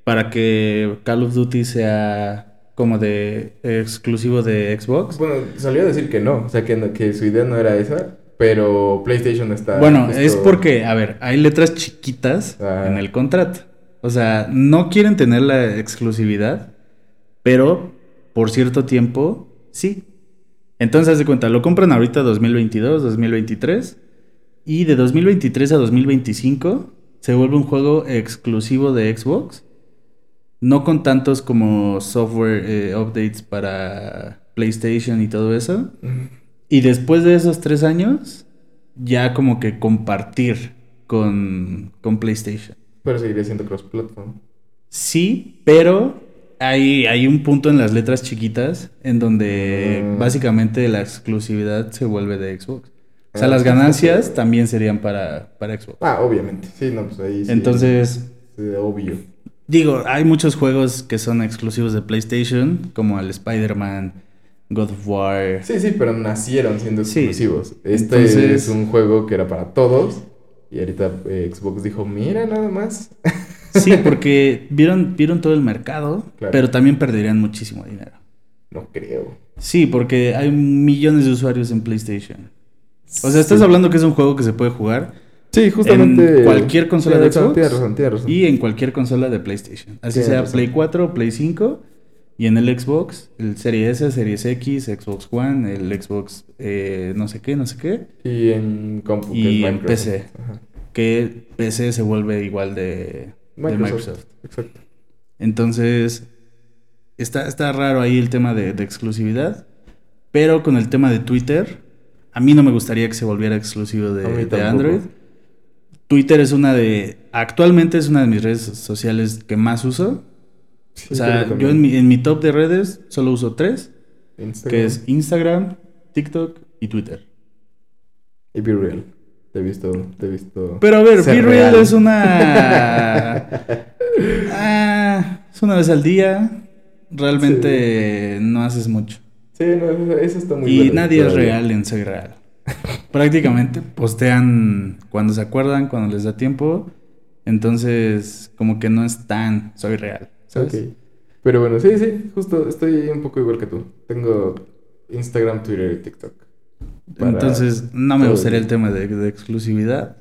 S2: para que Call of Duty sea como de exclusivo de Xbox.
S1: Bueno, salió a decir que no, o sea, que, no- que su idea no era esa, pero PlayStation está...
S2: Bueno,
S1: justo-
S2: es porque, a ver, hay letras chiquitas
S1: Ah.
S2: en el contrato. O sea, no quieren tener la exclusividad, pero por cierto tiempo, sí. Entonces, haz de cuenta, lo compran ahorita 2022, 2023, y de 2023 a 2025 se vuelve un juego exclusivo de Xbox. No con tantos como software eh, updates para PlayStation y todo eso.
S1: Ujú.
S2: Y después de esos tres años, ya como que compartir con, con PlayStation.
S1: Pero seguiría siendo cross-platform.
S2: Sí, pero hay, hay un punto en las letras chiquitas en donde
S1: Mm.
S2: básicamente la exclusividad se vuelve de Xbox. O sea,
S1: Ah,
S2: las ganancias
S1: sí.
S2: también serían para, para Xbox.
S1: Ah, obviamente, sí, no, pues ahí sí.
S2: Entonces,
S1: obvio.
S2: digo, hay muchos juegos que son exclusivos de PlayStation, como el Spider-Man, God of War.
S1: Sí, sí, pero nacieron siendo
S2: Sí.
S1: exclusivos. Este
S2: Entonces-
S1: es un juego que era para todos y ahorita eh, Xbox dijo, mira nada más.
S2: Sí, porque vieron, vieron todo el mercado,
S1: Claro.
S2: pero también perderían muchísimo dinero.
S1: No creo.
S2: Sí, porque hay millones de usuarios en PlayStation. O sea, estás
S1: Sí.
S2: hablando que es un juego que se puede jugar
S1: Sí, justamente.
S2: en cualquier consola de Xbox
S1: tienes razón.
S2: y en cualquier consola de PlayStation. Así sea. Play 4 o Play 5. Y en el Xbox, el Series S, Series X, Xbox One, el Xbox eh, no sé qué, no sé qué.
S1: Y en compu, que
S2: Y
S1: es
S2: en
S1: Microsoft.
S2: PC.
S1: Ajá.
S2: Que PC se vuelve igual de de
S1: Microsoft. Exacto.
S2: Entonces, está, está raro ahí el tema de, de exclusividad. Pero con el tema de Twitter, a mí no me gustaría que se volviera exclusivo de, de. Android. Twitter es una de. Actualmente es una de mis redes sociales que más uso.
S1: Sí,
S2: O sea, yo en mi, en mi top de redes solo uso tres:
S1: Instagram
S2: que es Instagram, TikTok y Twitter.
S1: y Be Real. Te he visto, te he visto.
S2: Pero a ver, Be Real es una. Ah, es una vez al día. Realmente no haces mucho.
S1: Sí, no, eso está muy
S2: Y
S1: verde
S2: nadie es real en ser real. Prácticamente postean cuando se acuerdan, cuando les da tiempo. Entonces, como que no es tan soy real. ¿Sabes?
S1: Ok. Pero bueno, sí, sí, justo estoy un poco igual que tú. Tengo Instagram, Twitter y TikTok.
S2: Entonces, no me gustaría el tema de, de exclusividad.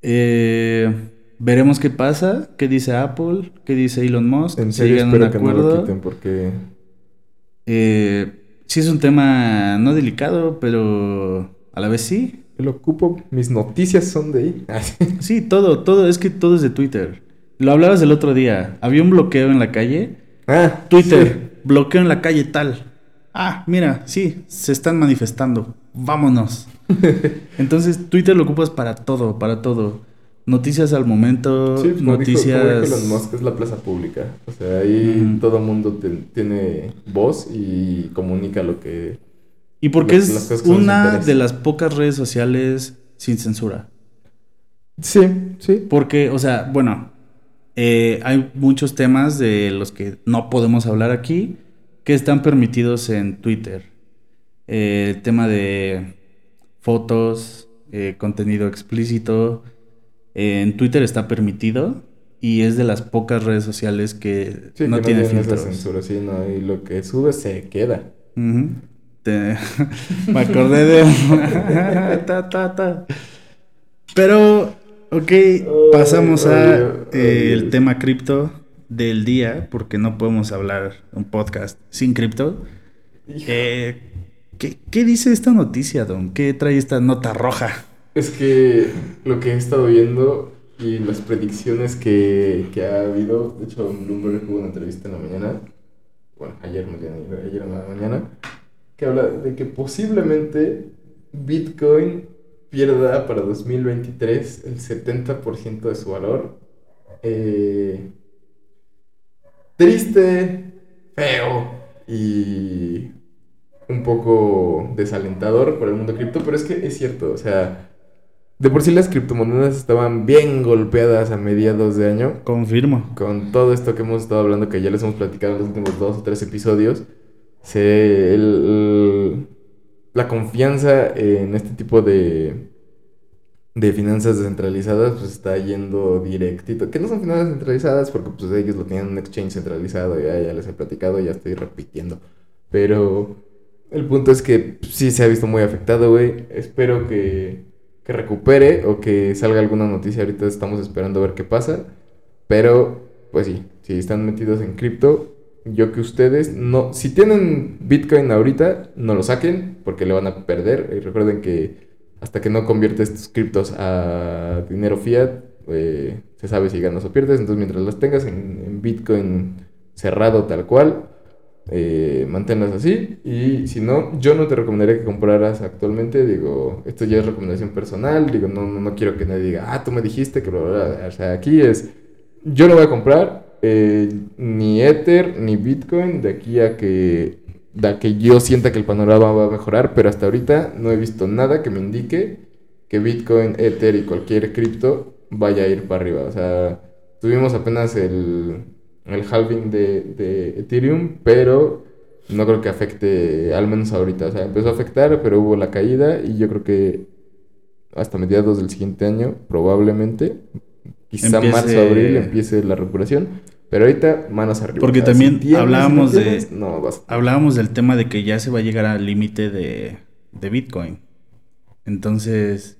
S2: Eh, veremos qué pasa, qué dice Apple, qué dice Elon Musk.
S1: En
S2: si
S1: serio
S2: llegan a un
S1: espero que no lo quiten porque...
S2: Eh, sí es un tema no delicado, pero a la vez sí.
S1: Lo ocupo, mis noticias son de ahí.
S2: Sí, todo, todo, es que todo es de Twitter. Lo hablabas el otro día. Había un bloqueo en la calle.
S1: ah,
S2: Twitter, bloqueo en la calle tal. Ah, mira, sí, se están manifestando. Vámonos. Entonces, Twitter lo ocupas para todo, para todo. Noticias al momento,
S1: Sí, como
S2: noticias.
S1: Dijo, como dijo Elon Musk, es la plaza pública. O sea, ahí todo mundo te- tiene voz y comunica lo que...
S2: Y porque
S1: las
S2: es una de las pocas redes sociales sin censura.
S1: Sí, sí.
S2: Porque, o sea, bueno, eh, hay muchos temas de los que no podemos hablar aquí que están permitidos en Twitter. Eh, el tema de fotos, eh, contenido explícito, en Twitter está permitido y es de las pocas redes sociales que
S1: Sí,
S2: no
S1: que
S2: tiene
S1: no
S2: filtros.
S1: censura, sí, no, y lo que sube se queda.
S2: Te- Me acordé de... Ta, ta, ta. Pero, ok, pasamos a
S1: ay,
S2: eh, el tema cripto del día, porque no podemos hablar un podcast sin cripto. Eh, ¿qué, qué dice esta noticia, Don? ¿Qué trae esta nota roja?
S1: Es que lo que he estado viendo y las predicciones que, que ha habido, de hecho Bloomberg hubo una entrevista en la mañana, bueno, ayer bien, ayer en la mañana, que habla de que posiblemente Bitcoin pierda para 2023 el 70% de su valor. Eh, triste, feo y un poco desalentador para el mundo cripto, pero es que es cierto, o sea, de por sí las criptomonedas estaban bien golpeadas a mediados de año
S2: Confirmo.
S1: con todo esto que hemos estado hablando, que ya les hemos platicado en los últimos dos o tres episodios, se, el- la confianza en este tipo de, de finanzas descentralizadas pues está yendo directito. Que no son finanzas centralizadas porque pues ellos lo tienen en un exchange centralizado, ya, ya les he platicado, ya estoy repitiendo. Pero el punto es que pues, sí se ha visto muy afectado, güey. Espero que, que recupere o que salga alguna noticia. Ahorita estamos esperando a ver qué pasa. Pero, pues sí, si están metidos en cripto, yo que ustedes no, si tienen Bitcoin ahorita, no lo saquen porque le van a perder. Y recuerden que hasta que no conviertes tus criptos a dinero fiat, eh, se sabe si ganas o pierdes. Entonces, mientras las tengas en, Bitcoin cerrado tal cual, eh, manténlas así. Y si no, yo no te recomendaría que compraras actualmente. Digo, esto ya es recomendación personal. Digo, no, no, quiero que nadie diga, ah, tú me dijiste que bla, bla, bla". O sea, aquí es, yo no voy a comprar eh, ni Ether ni Bitcoin de aquí a que, de a que yo sienta que el panorama va a mejorar. Pero hasta ahorita no he visto nada que me indique que Bitcoin, Ether y cualquier cripto vaya a ir para arriba. O sea, tuvimos apenas el, el halving de, de Ethereum, pero no creo que afecte, al menos ahorita. O sea, empezó a afectar, pero hubo la caída y yo creo que hasta mediados del siguiente año, probablemente, quizá
S2: Empiece-
S1: marzo, abril, empiece la recuperación. Pero ahorita, manos arriba.
S2: Porque también hablábamos
S1: no
S2: de-
S1: No, vas.
S2: Hablábamos del tema de que ya se va a llegar al límite de, de Bitcoin. Entonces,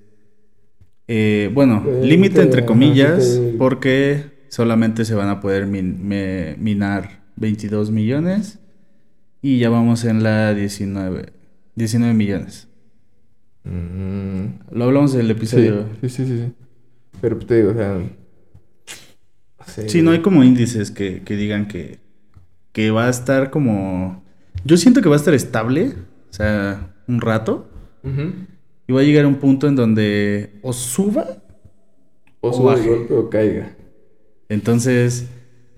S2: eh, bueno,
S1: Eh,
S2: límite entre comillas,
S1: que-
S2: porque solamente se van a poder min- me- minar 22 millones. Y ya vamos en la 19, 19 millones.
S1: Mm,
S2: Lo hablamos en el episodio.
S1: sí, sí, sí, sí. Pero te digo, o sea.
S2: Sí, no hay como índices que, que digan que, que va a estar como... Yo siento que va a estar estable, o sea, un rato. Y va a llegar a un punto en donde o suba,
S1: O
S2: O
S1: suba de
S2: baje.
S1: golpe o caiga.
S2: entonces...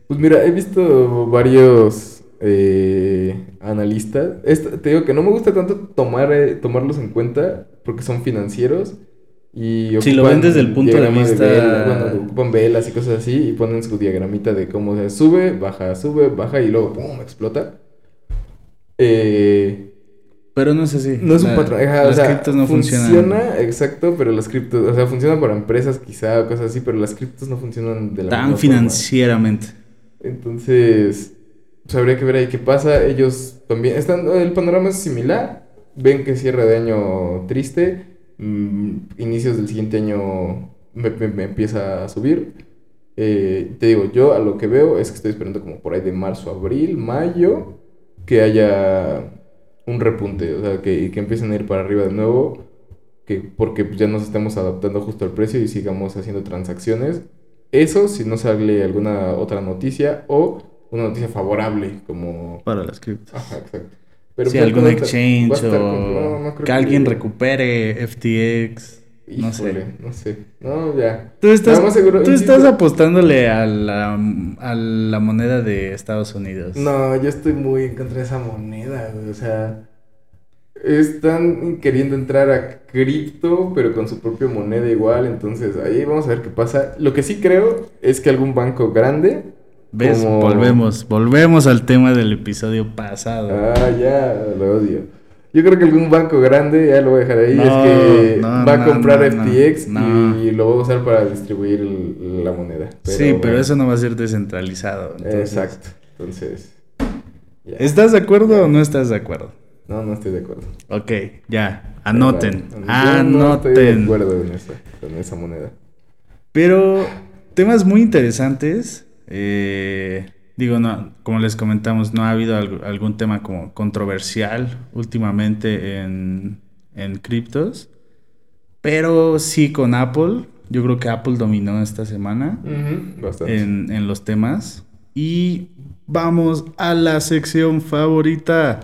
S1: Pues mira, he visto varios eh, analistas. Esto- te digo que no me gusta tanto tomar, eh, tomarlos en cuenta porque son financieros. Y
S2: Si lo ven desde el punto de vista-
S1: vela, bueno, ocupan velas y cosas así y ponen su diagramita de cómo se sube, baja, sube, baja y luego ¡pum! explota. Eh,
S2: Pero no es así.
S1: no es un patrón. ajá, o
S2: Las
S1: sea,
S2: criptos no
S1: funciona,
S2: funcionan
S1: exacto, pero las criptos, o sea, funciona para empresas quizá o cosas así, pero las criptos no funcionan de la
S2: tan
S1: misma forma.
S2: financieramente.
S1: Entonces, pues habría que ver ahí qué pasa. Ellos también están, el panorama es similar. Ven que cierre de año triste. Mm, inicios del siguiente año me, me- me empieza a subir. Eh, te digo, yo a lo que veo es que estoy esperando como por ahí de marzo, abril, mayo, que haya un repunte, o sea, que, que empiecen a ir para arriba de nuevo, que, porque ya nos estemos adaptando justo al precio y sigamos haciendo transacciones. Eso si no sale alguna otra noticia o una noticia favorable, como...
S2: Para las criptos.
S1: Ajá, exacto. Pero
S2: si
S1: pues,
S2: algún exchange
S1: estar
S2: o
S1: no, no
S2: que alguien
S1: que-
S2: recupere FTX. No sé.
S1: No sé. No, ya.
S2: Tú estás,
S1: Nada más seguro-
S2: tú estás apostándole a la, a la moneda de Estados Unidos.
S1: No, yo estoy muy en contra de esa moneda, güey. O sea, están queriendo entrar a cripto, pero con su propia moneda igual. Entonces, ahí vamos a ver qué pasa. Lo que sí creo es que algún banco grande.
S2: ¿Ves?
S1: como-
S2: Volvemos, volvemos al tema del episodio pasado.
S1: Ah, ya, lo odio. Yo creo que algún banco grande, ya lo voy a dejar ahí,
S2: No,
S1: es que
S2: no,
S1: va a comprar
S2: no,
S1: FTX. Y, lo va a usar para distribuir la moneda.
S2: sí, pero
S1: bueno,
S2: eso no va a ser descentralizado. entonces-
S1: Exacto. Entonces, ya.
S2: ¿Estás de acuerdo o no estás de acuerdo?
S1: No, no estoy de acuerdo.
S2: Ok, ya, anoten,
S1: Yo no estoy de
S2: anoten.
S1: acuerdo esa, con esa moneda.
S2: Pero temas muy interesantes. Eh, digo, no, como les comentamos, no ha habido alg- algún tema como controversial últimamente en, en criptos. Pero sí con Apple. Yo creo que Apple dominó esta semana en, en los temas. Y vamos a la sección favorita.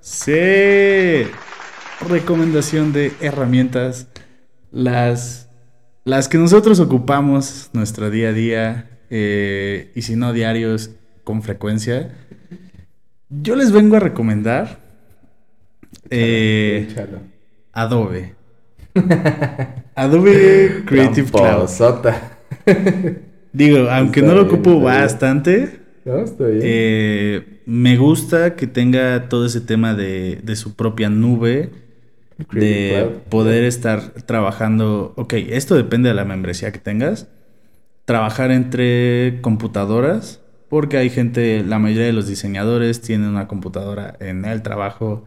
S2: Sí. Recomendación de herramientas. Las, las que nosotros ocupamos nuestro día a día. Eh, y si no diarios, con frecuencia. Yo les vengo a recomendar eh. Adobe. Adobe Creative Cloud. Digo, aunque
S1: Está
S2: no lo
S1: bien,
S2: ocupo bastante,
S1: No, está bien.
S2: eh, me gusta que tenga todo ese tema de, de su propia nube,
S1: Creative
S2: de
S1: Cloud.
S2: poder estar trabajando. Ok, esto depende de la membresía que tengas. Trabajar entre computadoras, porque hay gente, la mayoría de los diseñadores tienen una computadora en el trabajo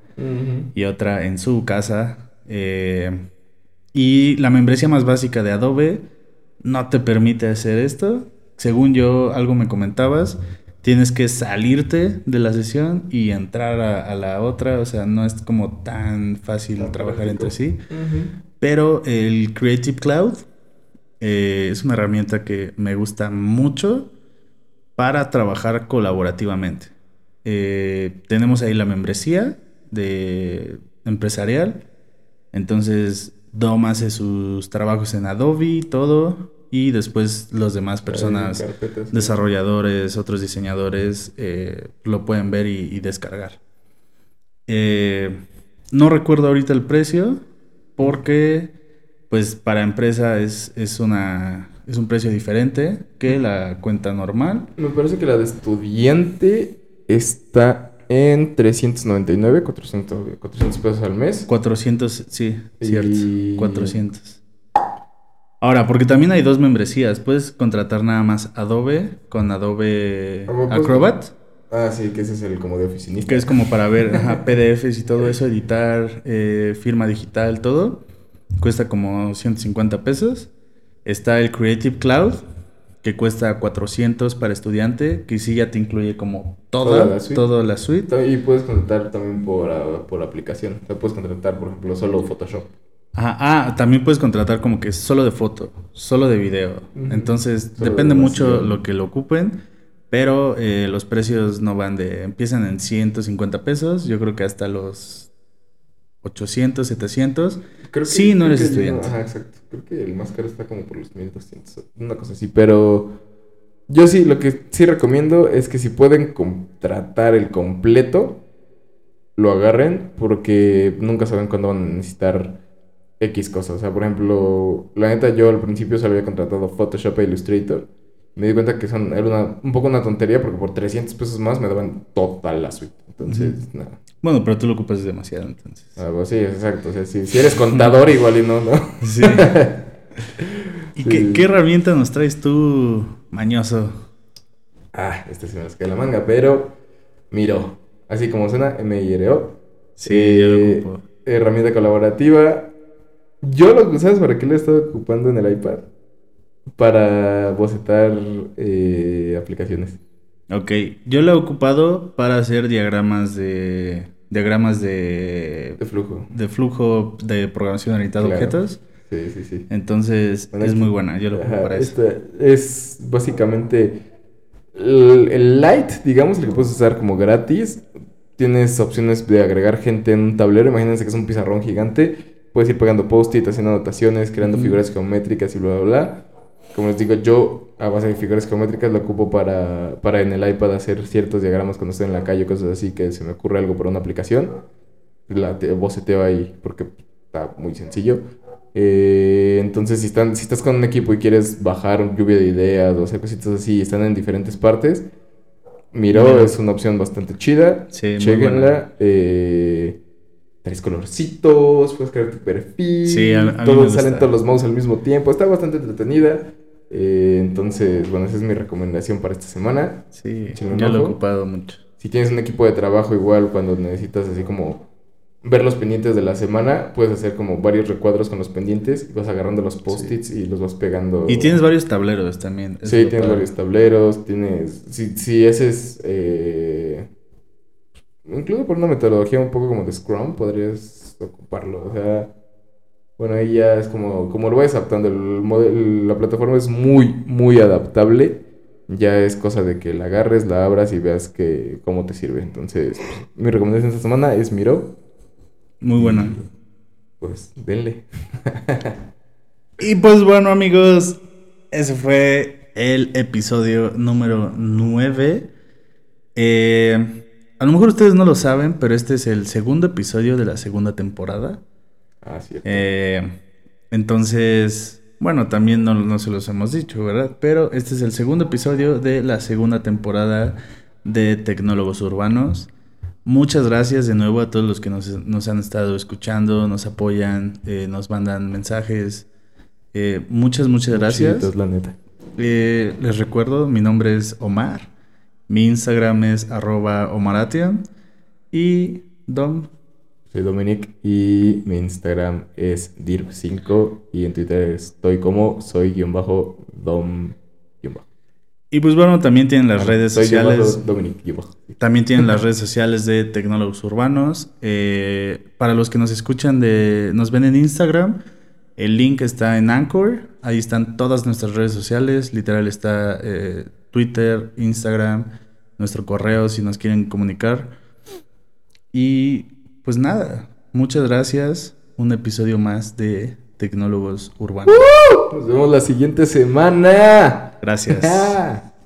S2: y otra en su casa. eh, y la membresía más básica de Adobe no te permite hacer esto. Según yo, algo me comentabas, tienes que salirte de la sesión y entrar a, a la otra. O sea, no es como tan fácil trabajar
S1: práctico.
S2: entre sí. Pero el Creative Cloud eh, es una herramienta que me gusta mucho para trabajar colaborativamente. Eh, tenemos ahí la membresía de empresarial. Entonces, Dom hace sus trabajos en Adobe todo. Y después los demás personas,
S1: carpetas.
S2: desarrolladores, otros diseñadores, eh, lo pueden ver y, y descargar. Eh, no recuerdo ahorita el precio porque, pues, para empresa es, es, una, es un precio diferente que la cuenta normal.
S1: Me parece que la de estudiante está en 399, 400, 400 pesos al mes.
S2: 400, sí, cierto.
S1: Y-
S2: 400. Ahora, porque también hay dos membresías. Puedes contratar nada más Adobe con Adobe
S1: Ah, pues-
S2: Acrobat,
S1: Ah, sí, que ese es el como de oficinista.
S2: que es como para ver ajá, PDFs y todo eso, editar, eh, firma digital, todo. Cuesta como 150 pesos. Está el Creative Cloud, que cuesta 400 para estudiante, que sí ya te incluye como toda,
S1: Toda la suite.
S2: toda la suite.
S1: Y puedes contratar también por, ah, por aplicación. O sea, puedes contratar, por ejemplo, solo Photoshop.
S2: Ajá, ah, también puedes contratar como que solo de foto, solo de video. Entonces,
S1: Solo
S2: depende
S1: de
S2: mucho lo que lo ocupen, pero eh, los precios no van de, empiezan en 150 pesos, yo creo que hasta los 800, 700.
S1: Creo
S2: Sí, no
S1: creo
S2: eres
S1: que
S2: estudiante.
S1: Ajá, exacto. Creo que el más caro está como por los 1200, una cosa así. Pero yo sí, lo que sí recomiendo es que si pueden contratar el completo, lo agarren porque nunca saben cuándo van a necesitar X cosas. O sea, por ejemplo, la neta yo al principio solo había contratado Photoshop e Illustrator. Me di cuenta que son, era una- un poco una tontería porque por 300 pesos más me daban toda la suite. Entonces, nada.
S2: Bueno, pero tú lo ocupas demasiado, entonces.
S1: Ah, pues sí, exacto. O sea, si, si eres contador, igual y no, ¿no?
S2: Sí. ¿Y
S1: Sí.
S2: qué, qué herramienta nos traes tú, mañoso?
S1: Ah, este sí me cae la manga, pero Miro. Así como suena, M-I-R-O.
S2: Sí,
S1: Eh,
S2: yo lo ocupo.
S1: Herramienta colaborativa. Yo lo ¿sabes para qué lo he estado ocupando en el iPad? Para bocetar eh, aplicaciones.
S2: Ok, yo lo he ocupado para hacer diagramas de diagramas de,
S1: De flujo.
S2: de flujo de programación orientada a
S1: Claro.
S2: objetos.
S1: Sí, sí, sí.
S2: Entonces
S1: Bueno,
S2: es muy buena, yo lo ocupo
S1: Ajá,
S2: para eso.
S1: es básicamente el, el light, digamos, el que puedes usar como gratis. Tienes opciones de agregar gente en un tablero. Imagínense que es un pizarrón gigante. Puedes ir pegando post-it, haciendo anotaciones, creando figuras geométricas y bla, bla, bla. Como les digo, yo a base de figuras geométricas lo ocupo para, para en el iPad hacer ciertos diagramas cuando estoy en la calle, cosas así, que se me ocurre algo por una aplicación. La te- boceteo ahí porque está muy sencillo. Eh, entonces, si, están, si estás con un equipo y quieres bajar lluvia de ideas o hacer cositas así y están en diferentes partes, Miro
S2: Miro.
S1: es una opción bastante chida.
S2: Sí.
S1: Chequenla. Eh, tres colorcitos, puedes crear tu perfil.
S2: Sí, a- a
S1: todos salen todos los mouse al mismo tiempo. Está bastante entretenida. Eh, entonces, bueno, esa es mi recomendación para esta semana.
S2: Sí, yo lo he ocupado mucho.
S1: Si tienes un equipo de trabajo igual cuando necesitas así como ver los pendientes de la semana, puedes hacer como varios recuadros con los pendientes y vas agarrando los post-its y los vas pegando.
S2: Y tienes varios tableros también.
S1: Sí, tienes
S2: padre.
S1: varios tableros, tienes... Si, si ese es... Eh, incluso por una metodología un poco como de Scrum, podrías ocuparlo. O sea, bueno, ahí ya es como, como lo vayas adaptando. El modelo, la plataforma es muy, muy adaptable. Ya es cosa de que la agarres, la abras y veas que, cómo te sirve. Entonces, pues, mi recomendación esta semana es Miro.
S2: Muy buena.
S1: Pues, denle.
S2: Y pues bueno, amigos, ese fue el episodio número 9. Eh, a lo mejor ustedes no lo saben, pero este es el segundo episodio de la segunda temporada.
S1: Ah, cierto.
S2: Eh, entonces, bueno, también no, no se los hemos dicho, ¿verdad? Pero este es el segundo episodio de la segunda temporada de Tecnólogos Urbanos. Muchas gracias de nuevo a todos los que nos, nos han estado escuchando, nos apoyan, eh, nos mandan mensajes. Eh, muchas, muchas gracias.
S1: Chiditos, la neta.
S2: Eh, les recuerdo, mi nombre es Omar. Mi Instagram es arroba omaratian. Y Dom,
S1: Soy Dominic y mi Instagram es dirp5 y en Twitter estoy como soy guion bajo dom guion bajo.
S2: Y pues bueno, también tienen las redes
S1: Soy
S2: sociales.
S1: Dominic.
S2: También tienen las redes sociales de Tecnólogos Urbanos. Eh, para los que nos escuchan de, nos ven en Instagram, el link está en Anchor. Ahí están todas nuestras redes sociales. Literal está eh, Twitter, Instagram, nuestro correo si nos quieren comunicar. Y pues nada, muchas gracias. Un episodio más de Tecnólogos Urbanos.
S1: Nos vemos la siguiente semana.
S2: Gracias.